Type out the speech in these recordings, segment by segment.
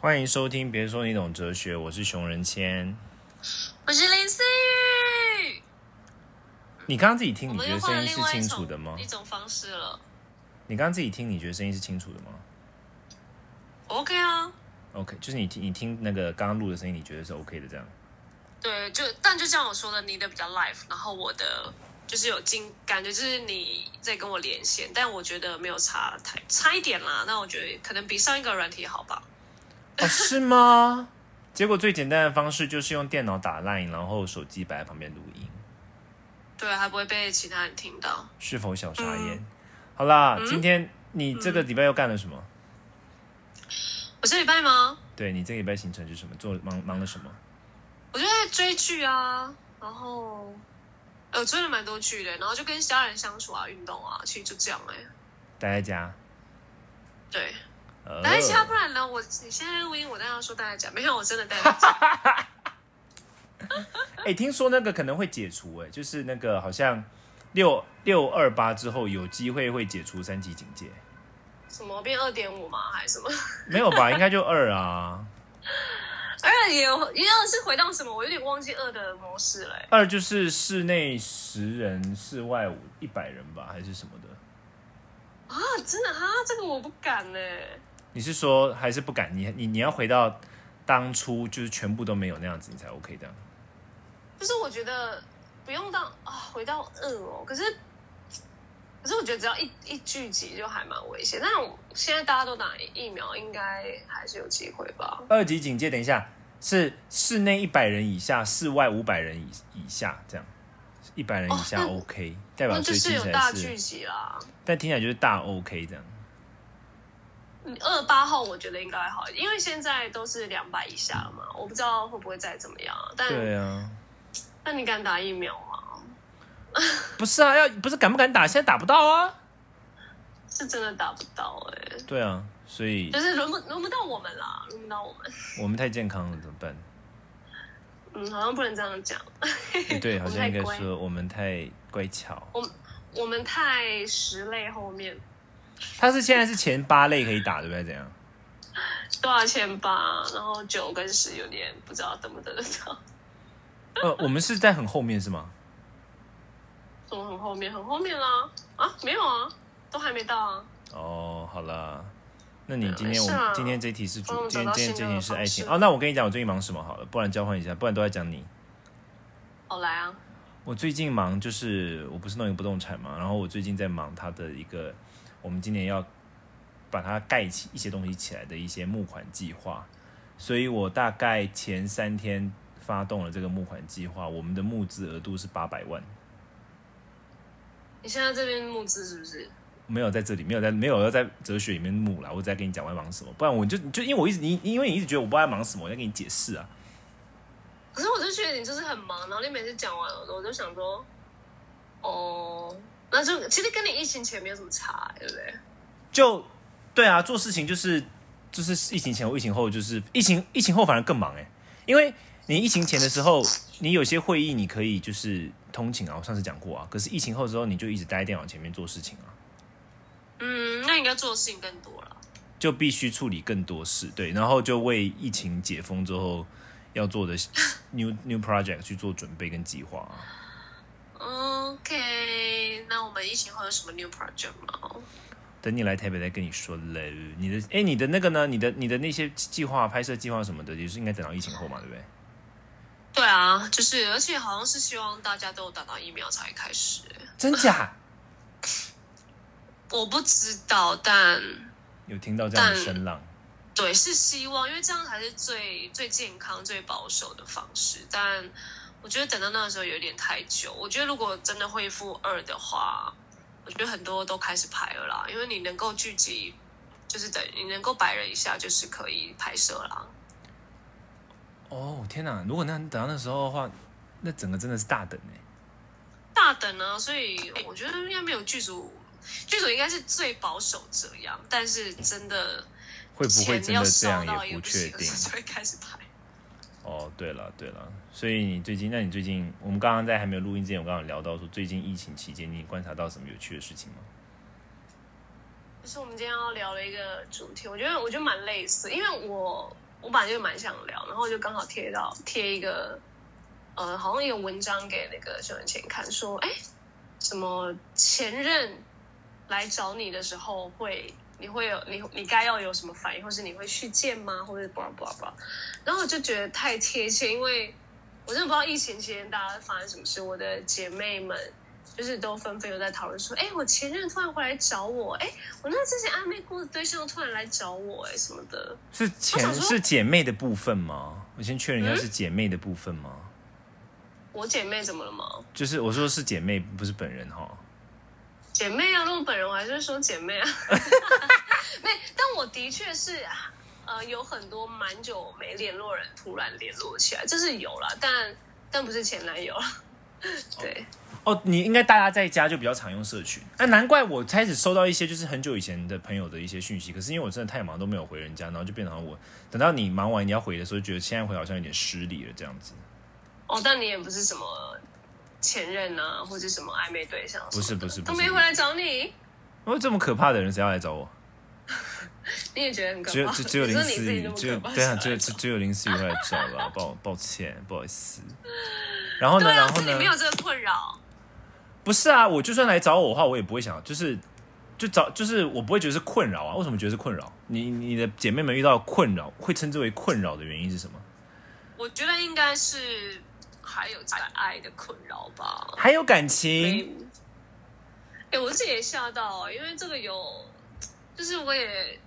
欢迎收听，别说你懂哲学，我是熊仁谦。我是林思雨。你刚刚自己听，你觉得声音是清楚的吗一？种方式了。你刚刚自己听，你觉得声音是清楚的吗 OK 啊，？OK，就是你听你听那个刚刚录的声音，你觉得是 OK 的这样？对，就但就像我说的，你的比较 live，然后我的就是有经感觉，就是你在跟我连线，但我觉得没有差太差一点啦。那我觉得可能比上一个软体好吧。哦，是吗？结果最简单的方式就是用电脑打 line，然后手机摆在旁边录音，对，还不会被其他人听到。是否小傻嗯眼？好啦，今天你这个礼拜又干了什么？我这礼拜吗？对你这个礼拜行程是什么？做忙忙了什么？我就在追剧啊，然后呃追了蛮多剧的，然后就跟家人相处啊，运动啊，其实就这样哎、待在家。对，呃待在家，不然呢？我你现在录音，我当然要说待在家，没有，我真的待在家。哎、听说那个可能会解除、哎，就是那个好像六六二八之后有机会会解除三级警戒，什么变二点五吗？还是什么？没有吧？应该就二啊，二也有，也有是回到什么？我有点忘记二的模式了、欸。二就是室内十人，室外五一百人吧，还是什么的？啊，真的啊，这个我不敢呢、你是说还是不敢？你你你要回到当初就是全部都没有那样子，你才 OK 的。就是我觉得不用到啊，回到二哦。可是，可是我觉得只要一一聚集就还蛮危险。但我现在大家都打疫苗，应该还是有机会吧？二级警戒，等一下是室内一百人以下，室外五百人以以下，这样一百人以下 OK，、代表那就是有大聚，集啦。但听起来就是大 OK 这样。二八号我觉得应该还好因为现在都是两百以下嘛，我不知道会不会再怎么样啊。但对啊，那你敢打疫苗吗？不是啊，要不是敢不敢打，现在打不到啊。是真的打不到哎、对啊，所以就是轮不轮不到我们啦，轮不到我们。我们太健康了怎么办？嗯，好像不能这样讲。哎对，好像应该说我们太乖巧。我们太十类后面他是现在是前八类可以打，对不对？怎样？多少钱八，然后九跟十有点不知道等不等得到。呃，我们是在很后面是吗？怎么很后面？很后面啦？啊，没有啊，都还没到啊。哦，好啦，那你今天我今天这题是主今天今天这题是爱情哦。那我跟你讲，我最近忙什么好了，不然交换一下，不然都在讲你。好来啊，我最近忙就是我不是弄一个不动产嘛，然后我最近在忙他的一个，我们今年要把它盖起一些东西起来的一些募款计划，所以我大概前三天发动了这个募款计划，我们的募资额度是八百万，你现在这边募资是不是？没有在这里，没有在没有要在哲学里面募啦，我在跟你讲我在忙什么，不然我就就因为我一直你因为你一直觉得我不知道在忙什么，我在跟你解释啊。可是我就觉得你就是很忙，然后你每次讲完了，我就想说，哦，那就其实跟你疫情前没有什么差、对不对？就对啊，做事情就是就是疫情前或疫情后，就是疫情疫情后反而更忙哎，因为你疫情前的时候，你有些会议你可以就是通勤啊，我上次讲过啊，可是疫情后之后，你就一直待在电脑前面做事情啊，嗯，那应该做的事情更多了。就必须处理更多事，对，然后就为疫情解封之后要做的 new new project 去做准备跟计划啊。我们疫情后有什么 new project 吗？等你来台北再跟你说嘞。你的哎，你的那个呢？你的你的那些计划、拍摄计划什么的，也是应该等到疫情后嘛，对不对？对啊，就是，而且好像是希望大家都有打到疫苗才开始。真假？我不知道，但有听到这样的但声浪？对，是希望，因为这样才是最最健康、最保守的方式。但我觉得等到那个时候有点太久。我觉得如果真的恢复二的话，我觉得很多都开始拍了啦，因为你能够聚集，就是等你能够百人一下，就是可以拍摄啦。哦天哪！如果那等到那时候的话，那整个真的是大等哎。大等啊，所以我觉得应该没有剧组，剧组应该是最保守这样，但是真的会不会真的这烧到一样也不确定就会开始拍。哦。对了对了，所以你最近，那你最近，我们刚刚在还没有录音之前，我刚刚聊到说，最近疫情期间，你观察到什么有趣的事情吗？就是我们今天要聊的一个主题，我觉得我觉得蛮类似，因为我我本来就蛮想聊，然后就刚好贴到贴一个，呃，好像一个文章给那个秀文前看，说，哎，什么前任来找你的时候会，你会有你你该要有什么反应，或是你会去见吗，或者不不不，然后我就觉得太贴切，因为我真的不知道疫情期间大家发生什么事，我的姐妹们。就是都纷纷有在讨论说，哎，我前任突然回来找我，哎，我那之前暧昧过的对象突然来找我，哎，什么的，是前是姐妹的部分吗？我先确认一下是姐妹的部分吗？我姐妹怎么了吗？就是我说是姐妹，不是本人哈。姐妹啊，如果本人我还是说姐妹啊。没，但我的确是，呃，有很多蛮久没联络人突然联络起来，这是有了，但但不是前男友。对。哦，你应该大家在家就比较常用社群，哎，难怪我开始收到一些就是很久以前的朋友的一些讯息，可是因为我真的太忙都没有回人家，然后就变成我等到你忙完你要回的时候，觉得现在回好像有点失礼了这样子。哦，但你也不是什么前任啊，或者什么暧昧对象，不是不是，都没回来找你。哦，这么可怕的人谁要来找我？你也觉得很可怕？只有只有林思雨，只有对啊，只有只只有林思雨会来找了，抱抱歉，不好意思。然后呢？然后呢？你没有这个困扰。不是啊，我就算来找我的话，我也不会想，就是就找，就是我不会觉得是困扰啊。为什么觉得是困扰？你你的姐妹们遇到困扰，会称之为困扰的原因是什么？我觉得应该是还有在爱的困扰吧，还有感情。哎，我自己也吓到，因为这个有，就是我也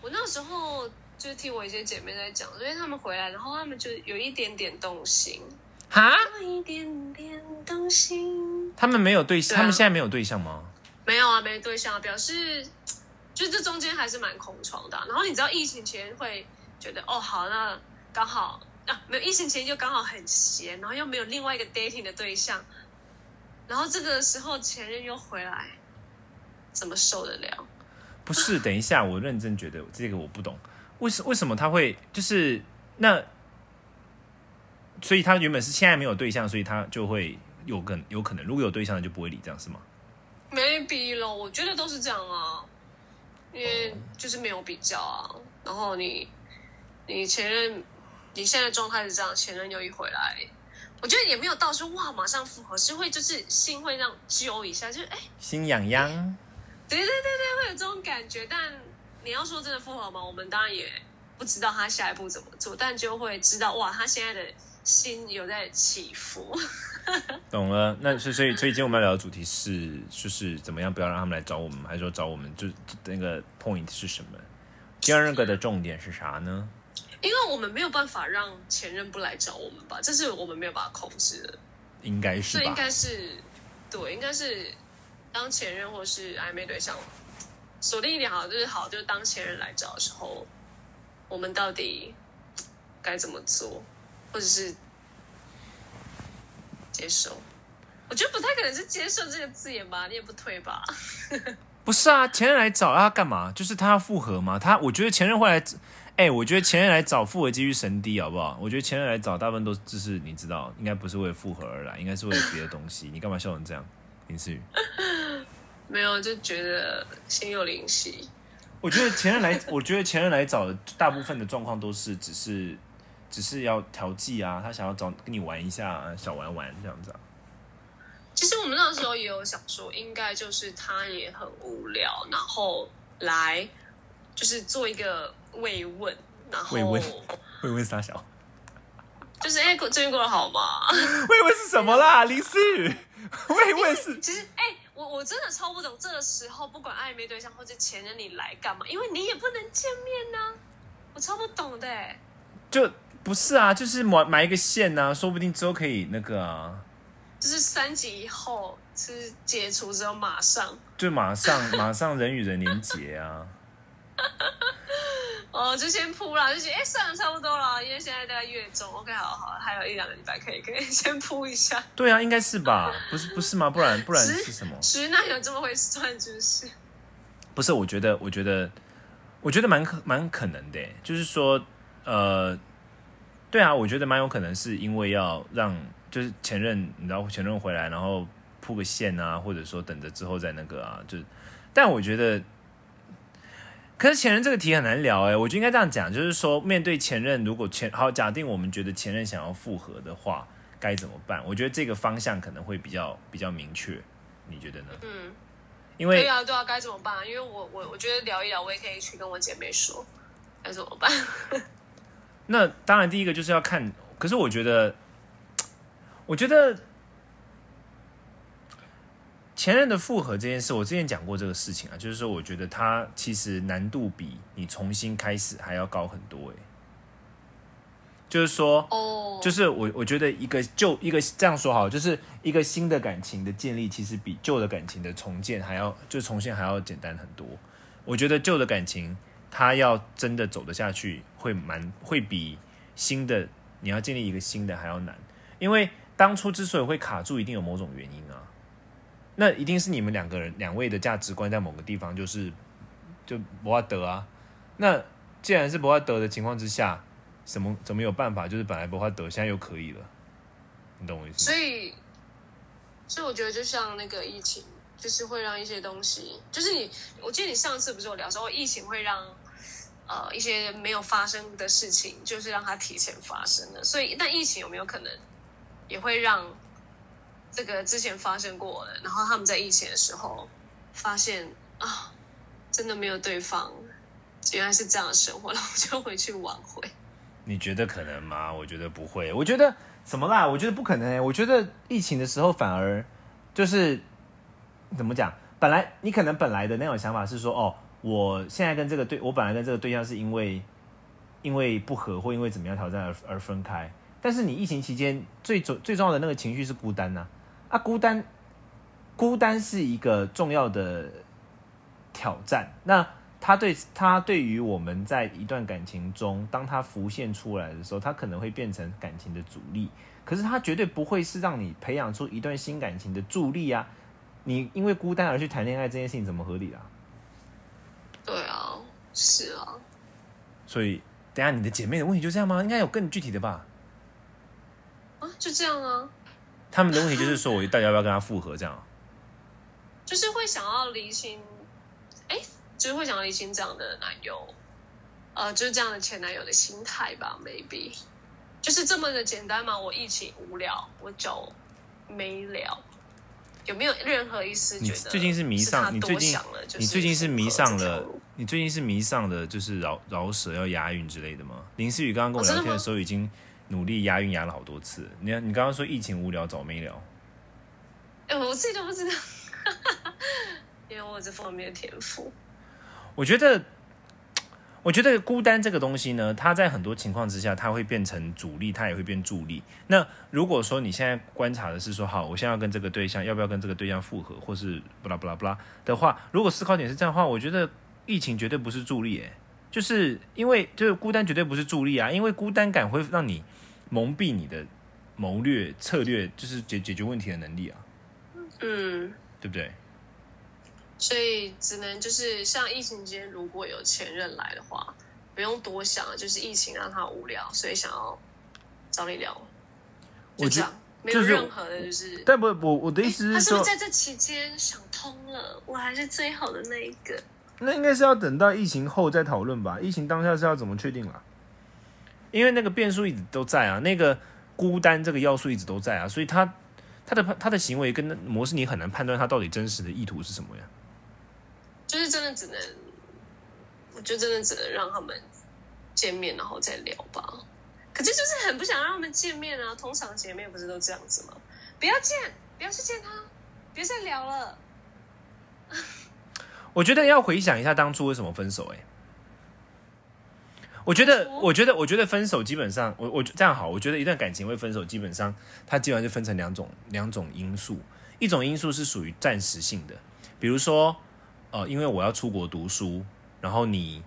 我那时候就听我一些姐妹在讲，因为他们回来，然后他们就有一点点动心。哈？一点点动心。他们没有对象，他们现在没有对象吗？没有啊，没对象，表示就这中间还是蛮空窗的。然后你知道疫情前会觉得哦，好，那刚好啊，没有疫情前就刚好很闲，然后又没有另外一个 dating 的对象，然后这个时候前任又回来，怎么受得了？不是，等一下，我认真觉得这个我不懂，为什为什么他会就是那？所以他原本是现在没有对象，所以他就会有更有可能，如果有对象就不会理这样是吗？没比了，我觉得都是这样啊，因为就是没有比较啊。然后你你前任你现在状态是这样，前任又一回来，我觉得也没有到说哇马上复合，是会就是心会这样揪一下，就是哎心痒痒。对对对对，会有这种感觉。但你要说真的复合吗？我们当然也不知道他下一步怎么做，但就会知道哇，他现在的。心有在起伏，懂了。那所以所以所以今天我们要聊的主题是，就是怎么样不要让他们来找我们，还是说找我们？就那个 point 是什么？第二个的重点是啥呢？因为我们没有办法让前任不来找我们吧，这是我们没有办法控制的。应该是，这应该是对，应该是当前任或是暧昧对象锁定一点好，就是好，就是当前任来找的时候，我们到底该怎么做？或者是接受，我觉得不太可能是接受这个字眼吧，你也不推吧？不是啊，前任来找他干嘛？就是他要复合吗？他我觉得前任会来，哎，我觉得前任来找复合几率神低，好不好？我觉得前任来找大部分都就是你知道，应该不是为了复合而来，应该是为了别的东西。你干嘛笑成这样，林思雨？没有，就觉得心有灵犀。我觉得前任来，我觉得前任来找的大部分的状况都是只是。只是要调剂啊，他想要找跟你玩一下，小玩玩这样子啊。其实我们那时候也有想说，应该就是他也很无聊，然后来就是做一个慰问，然后慰问 慰问傻小，就是哎，最近过得好吗？慰问是什么啦？林思雨，慰问是其实哎，我我真的超不懂，这个时候不管暧昧对象或者前任，你来干嘛？因为你也不能见面呢，我超不懂的，就。不是啊，就是买买一个线呐，说不定之后可以那个啊。就是三级以后是解除之后马上，就马上马上人与人连接啊。哦，就先铺了，就觉得哎，算了，差不多了，因为现在在月中，OK，好好，还有一两个礼拜可以可以先铺一下。对啊，应该是吧？不是不是吗？不然不然是什么？直男有这么会算，就是？不是，我觉得我觉得我觉得蛮可蛮可能的，就是说呃。对啊，我觉得蛮有可能是因为要让就是前任，你知道前任回来，然后铺个线啊，或者说等着之后再那个啊，就，但我觉得可是前任这个题很难聊哎，我就应该这样讲，就是说面对前任，如果前好假定我们觉得前任想要复合的话，该怎么办？我觉得这个方向可能会比较比较明确，你觉得呢？嗯，因为对啊，对啊，该怎么办？因为我我我觉得聊一聊，我也可以去跟我姐妹说，该怎么办？那当然第一个就是要看，可是我觉得，我觉得前任的复合这件事，我之前讲过这个事情啊，就是说我觉得它其实难度比你重新开始还要高很多哎。就是说，哦，就是我我觉得一个旧一个这样说好，就是一个新的感情的建立，其实比旧的感情的重建还要就重现还要简单很多。我觉得旧的感情，它要真的走得下去，会蛮会比新的你要建立一个新的还要难，因为当初之所以会卡住，一定有某种原因啊。那一定是你们两个人两位的价值观在某个地方就是就不要得啊。那既然是不要得的情况之下，什么怎么有办法？就是本来不要得，现在又可以了，你懂我意思？所以，所以我觉得就像那个疫情，就是会让一些东西，就是你，我记得你上次不是有聊说，疫情会让呃一些没有发生的事情，就是让它提前发生了。所以，但疫情有没有可能也会让这个之前发生过的，然后他们在疫情的时候发现啊，真的没有对方，原来是这样的生活，然后就回去挽回。你觉得可能吗？我觉得不会。我觉得什么啦？我觉得不可能、欸。我觉得疫情的时候反而就是怎么讲？本来你可能本来的那种想法是说，哦，我现在跟这个对，我本来跟这个对象是因为因为不合或因为怎么样挑战而而分开。但是你疫情期间最重最重要的那个情绪是孤单呐、孤单孤单是一个重要的挑战。那他对他对于我们在一段感情中，当他浮现出来的时候，他可能会变成感情的阻力。可是他绝对不会是让你培养出一段新感情的助力啊！你因为孤单而去谈恋爱这件事情怎么合理啊？对啊，是啊，所以，等下你的姐妹的问题就这样吗？应该有更具体的吧？啊，就这样啊，他们的问题就是说，我到底要不要跟他复合？这样，就是会想要离清，哎，就是会想要离清这样的男友，呃，就是这样的前男友的心态吧，maybe，就是这么的简单嘛。我一起无聊，我就没聊。有没有任何一丝你觉得最近是迷上，你最近你最近是迷上了你最近是迷上了，就是饶饶舌要押韵之类的吗？林思雨刚刚跟我聊天的时候，已经努力押韵押了好多次了。你你刚刚说疫情无聊找没聊，哎、我自己都不知道，因为我有这方面的天赋。我觉得，我觉得孤单这个东西呢，它在很多情况之下，它会变成阻力，它也会变助力。那如果说你现在观察的是说，好，我现在要跟这个对象，要不要跟这个对象复合，或是不拉不拉不拉的话，如果思考点是这样的话，我觉得疫情绝对不是助力，诶，就是因为就是孤单绝对不是助力啊，因为孤单感会让你蒙蔽你的谋略策略，就是解解决问题的能力啊，嗯，对不对？所以只能就是像疫情期间，如果有前任来的话，不用多想，就是疫情让他无聊，所以想要找你聊，我这样，没有任何的就是。但不我我的意思他是说，是不是在这期间想通了？我还是最好的那一个。那应该是要等到疫情后再讨论吧。疫情当下是要怎么确定啦？因为那个变数一直都在啊，那个孤单这个要素一直都在啊，所以他他的他的行为跟模式，你很难判断他到底真实的意图是什么呀。就是真的只能，我觉得真的只能让他们见面，然后再聊吧。可是就是很不想让他们见面啊。通常姐妹不是都这样子吗？不要见，不要去见他，别再聊了。我觉得要回想一下当初为什么分手、欸。我觉得，我觉得，我觉得分手基本上，我我这样好，我觉得一段感情会分手，基本上它基本上就分成两种两种因素，一种因素是属于暂时性的，比如说，呃，因为我要出国读书，然后你，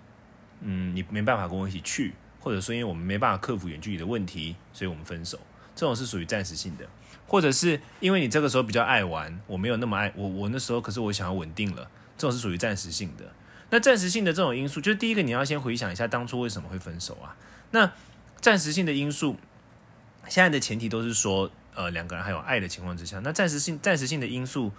嗯，你没办法跟我一起去，或者说因为我们没办法克服远距离的问题，所以我们分手，这种是属于暂时性的，或者是因为你这个时候比较爱玩，我没有那么爱我，我那时候可是我想要稳定了，这种是属于暂时性的。那暂时性的这种因素，就是第一个你要先回想一下当初为什么会分手啊？那暂时性的因素，现在的前提都是说，呃，两个人还有爱的情况之下，那暂时性暂时性的因素，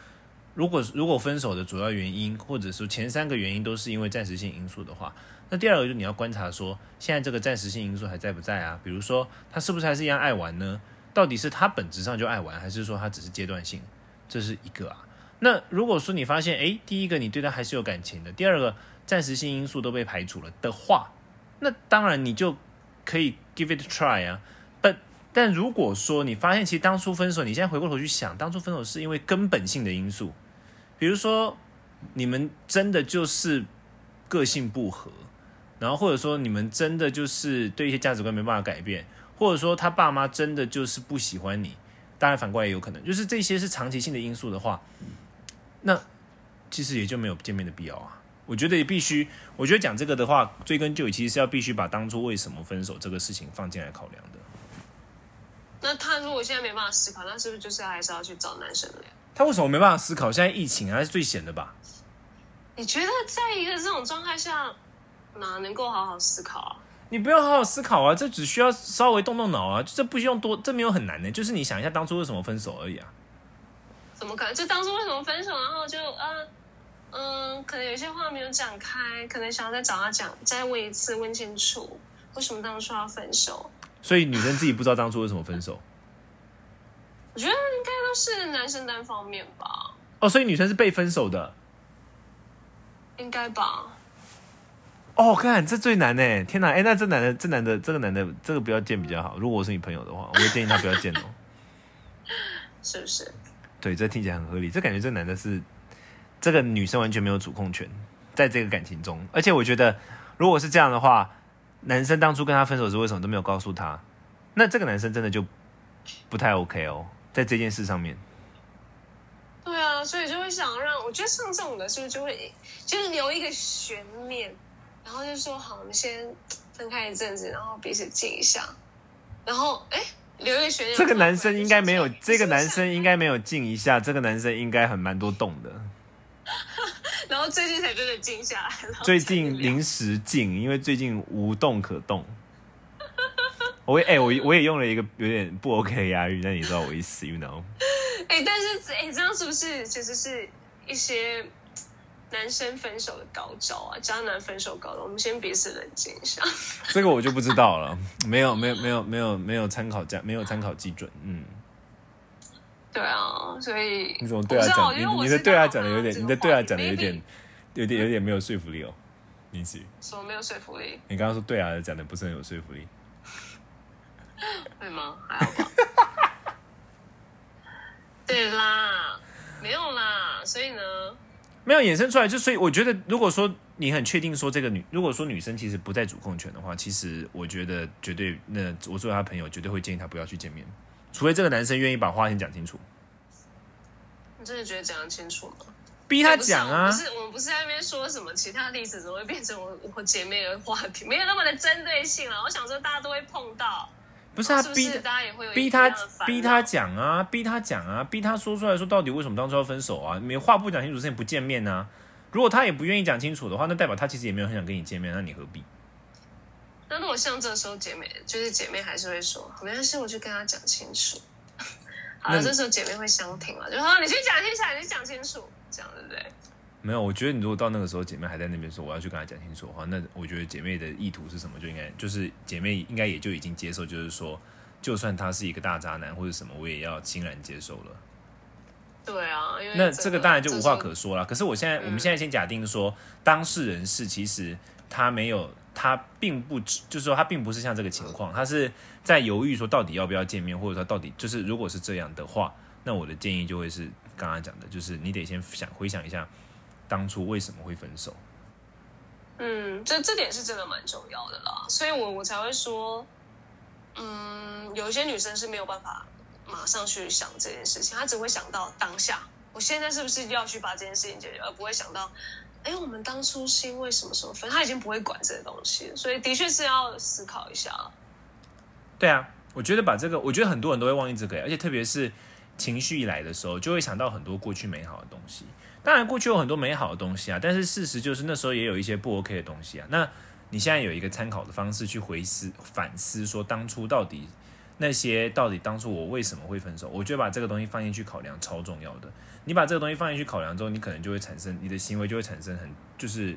如果如果分手的主要原因，或者说前三个原因都是因为暂时性因素的话，那第二个就你要观察说，现在这个暂时性因素还在不在啊？比如说他是不是还是一样爱玩呢？到底是他本质上就爱玩，还是说他只是阶段性？这是一个啊。那如果说你发现，诶，第一个你对他还是有感情的，第二个暂时性因素都被排除了的话，那当然你就可以 give it a try 啊。但但如果说你发现其实当初分手，你现在回过头去想，当初分手是因为根本性的因素，比如说你们真的就是个性不合，然后或者说你们真的就是对一些价值观没办法改变，或者说他爸妈真的就是不喜欢你，当然反过来也有可能，就是这些是长期性的因素的话。那其实也就没有见面的必要啊！我觉得也必须，我觉得讲这个的话，追根究底，其实是要必须把当初为什么分手这个事情放进来考量的。那他如果现在没办法思考，那是不是就是还是要去找男生了？他为什么没办法思考？现在疫情还是最险的吧？你觉得在一个这种状态下，哪能够好好思考啊？你不用好好思考啊，这只需要稍微动动脑啊，这不需要多，这没有很难的，就是你想一下当初为什么分手而已啊。怎么可能？就当初为什么分手，然后就嗯嗯，可能有些话没有讲开，可能想要再找他讲，再问一次，问清楚为什么当初要分手。所以女生自己不知道当初为什么分手。我觉得应该都是男生单方面吧。哦，所以女生是被分手的。应该吧。哦，看这最难呢！天哪，哎，那这男的，这男的，这个男的，这个不要见比较好。如果我是你朋友的话，我会建议他不要见哦。是不是？对，这听起来很合理。这感觉这男的是这个女生完全没有主控权，在这个感情中。而且我觉得，如果是这样的话，男生当初跟他分手时为什么都没有告诉他？那这个男生真的就不太 OK 哦，在这件事上面。对啊，所以就会想让，我觉得像这种的，是不是就会就是留一个悬念，然后就说好，我们先分开一阵子，然后彼此静一下，然后哎。这个男生应该没有，这个男生应该没有静一下，这个男生应该很蛮多动的。然后最近才真的静下来了。最近临时静，因为最近无动可动。我哎，我我也用了一个有点不 OK 的押韵，但你知道我意思，you know？哎，但是哎，这样是不是其实是一些？男生分手的高招啊，渣男分手高招，我们先彼此冷静一下。这个我就不知道了，没有没有没有没有没有参考价，没有参考基准，嗯。对啊，所以你怎么对啊讲？你你的对啊讲的有点，你的对啊讲的有点，有点有点没有说服力哦，林子什么没有说服力？你刚刚说对啊，讲的不是很有说服力，对吗？还好吧。对啦，没有啦，所以呢？没有衍生出来，就所以我觉得，如果说你很确定说这个女，如果说女生其实不在主控权的话，其实我觉得绝对，那我作为她朋友，绝对会建议她不要去见面，除非这个男生愿意把话先讲清楚。你真的觉得讲清楚吗？逼他讲啊！不是，我们不是在那边说什么其他例子，怎么会变成我我姐妹的话题？没有那么的针对性了。我想说，大家都会碰到。不是啊，逼逼他逼他讲啊，逼他讲啊，逼他说出来说到底为什么当初要分手啊？没话不讲清楚，之前不见面呢？如果他也不愿意讲清楚的话，那代表他其实也没有很想跟你见面，那你何必？那如果像这时候姐妹，就是姐妹还是会说没关系，我去跟他讲清楚。好了，这时候姐妹会相挺了，就说你去讲清楚，你去讲清楚，这样对不对？没有，我觉得你如果到那个时候，姐妹还在那边说我要去跟她讲清楚的话，那我觉得姐妹的意图是什么，就应该就是姐妹应该也就已经接受，就是说，就算他是一个大渣男或者什么，我也要欣然接受了。对啊，那这个当然就无话可说了。可是我现在，我们现在先假定说，当事人是其实他没有，他并不，就是说他并不是像这个情况，他是在犹豫说到底要不要见面，或者说到底就是如果是这样的话，那我的建议就会是刚刚讲的，就是你得先想回想一下。当初为什么会分手？嗯，这这点是真的蛮重要的啦，所以我我才会说，嗯，有一些女生是没有办法马上去想这件事情，她只会想到当下，我现在是不是要去把这件事情解决，而不会想到，哎，我们当初是因为什么什么分，她已经不会管这些东西，所以的确是要思考一下。对啊，我觉得把这个，我觉得很多人都会忘记这个，而且特别是情绪一来的时候，就会想到很多过去美好的东西。当然，过去有很多美好的东西啊，但是事实就是那时候也有一些不 OK 的东西啊。那你现在有一个参考的方式去回思、反思，说当初到底那些到底当初我为什么会分手，我觉得把这个东西放进去考量超重要的。你把这个东西放进去考量之后，你可能就会产生你的行为就会产生很就是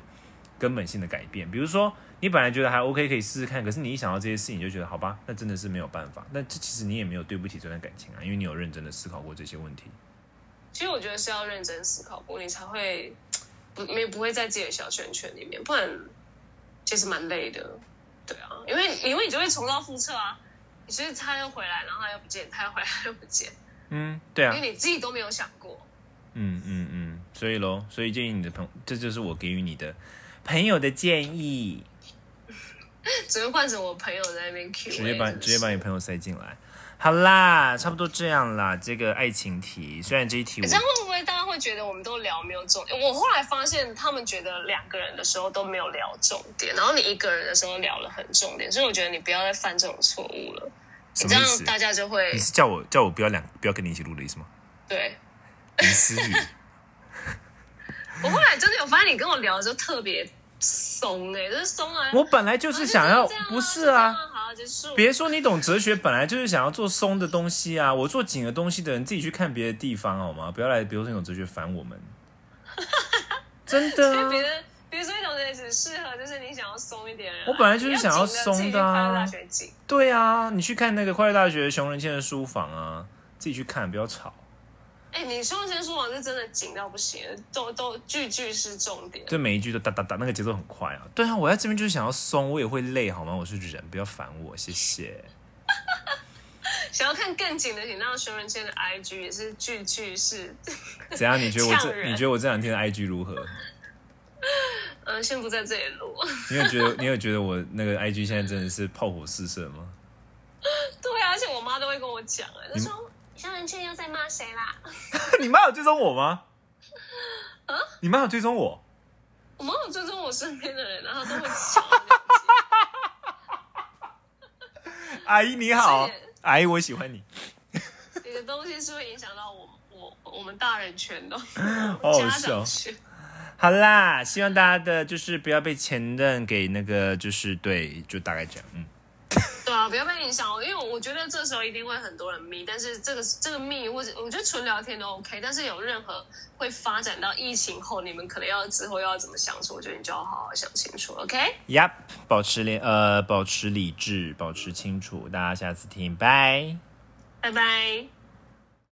根本性的改变。比如说，你本来觉得还 OK 可以试试看，可是你一想到这些事情，就觉得好吧，那真的是没有办法。那这其实你也没有对不起这段感情啊，因为你有认真的思考过这些问题。其实我觉得是要认真思考过，你才会不没不会在自己的小圈圈里面，不然其实蛮累的。对啊，因为因为你就会重蹈覆辙啊。你其实他又回来，然后他又不见，他又回来又不见。嗯，对啊因，为你自己都没有想过。嗯嗯嗯，所以喽，所以建议你的朋这就是我给予你的朋友的建议，只会换成我朋友在那边 Q，直接把直接把你朋友塞进来。好啦，差不多这样啦。这个爱情题，虽然这一题我这样会不会大家会觉得我们都聊没有重点？我后来发现他们觉得两个人的时候都没有聊重点，然后你一个人的时候聊了很重点，所以我觉得你不要再犯这种错误了。你这样大家就会你是叫我叫我不要两不要跟你一起录的意思吗？对。林思雨，我后来真的有发现，你跟我聊的时候特别松哎、就是松啊。我本来就是想要不是啊。好结束。别说你懂哲学，本来就是想要做松的东西啊！我做紧的东西的人，自己去看别的地方好吗？不要来，比如说那种哲学烦我们。真的别人，比如说一种人只适合就是你想要松一点。我本来就是想要松的啊快乐大学紧。对啊，你去看那个快乐大学熊仁谦的书房啊，自己去看，不要吵。哎、你说先说谎是真的紧到不行，都都句句是重点。对，每一句都哒哒哒，那个节奏很快啊。对啊，我在这边就是想要松，我也会累好吗？我是人，不要烦我，谢谢。想要看更紧的，请到熊仁谦的 IG 也是句句是。怎样？你觉得我这你觉得我这两天的 IG 如何？嗯，先不在这里录。你有觉得你有觉得我那个 IG 现在真的是炮火四射吗？对啊，而且我妈都会跟我讲，哎，她说熊仁谦又在骂谁啦？你妈有追踪我吗？啊？你妈有追踪我？我妈有追踪我身边的人，然后都会讲。阿姨你好，阿姨我喜欢你，你的东西是会影响到我我我们大人圈的，好好家笑长。圈。好啦，希望大家的就是不要被前任给那个就是对，就大概这样，嗯。对啊，不要被影响哦，因为我觉得这时候一定会很多人密，但是这个这个密或者我觉得纯聊天都 OK，但是有任何会发展到疫情后，你们可能要之后要怎么相处，我觉得你就要好好想清楚，OK？Yep，保持联呃，保持理智，保持清楚。大家下次听，拜。拜拜。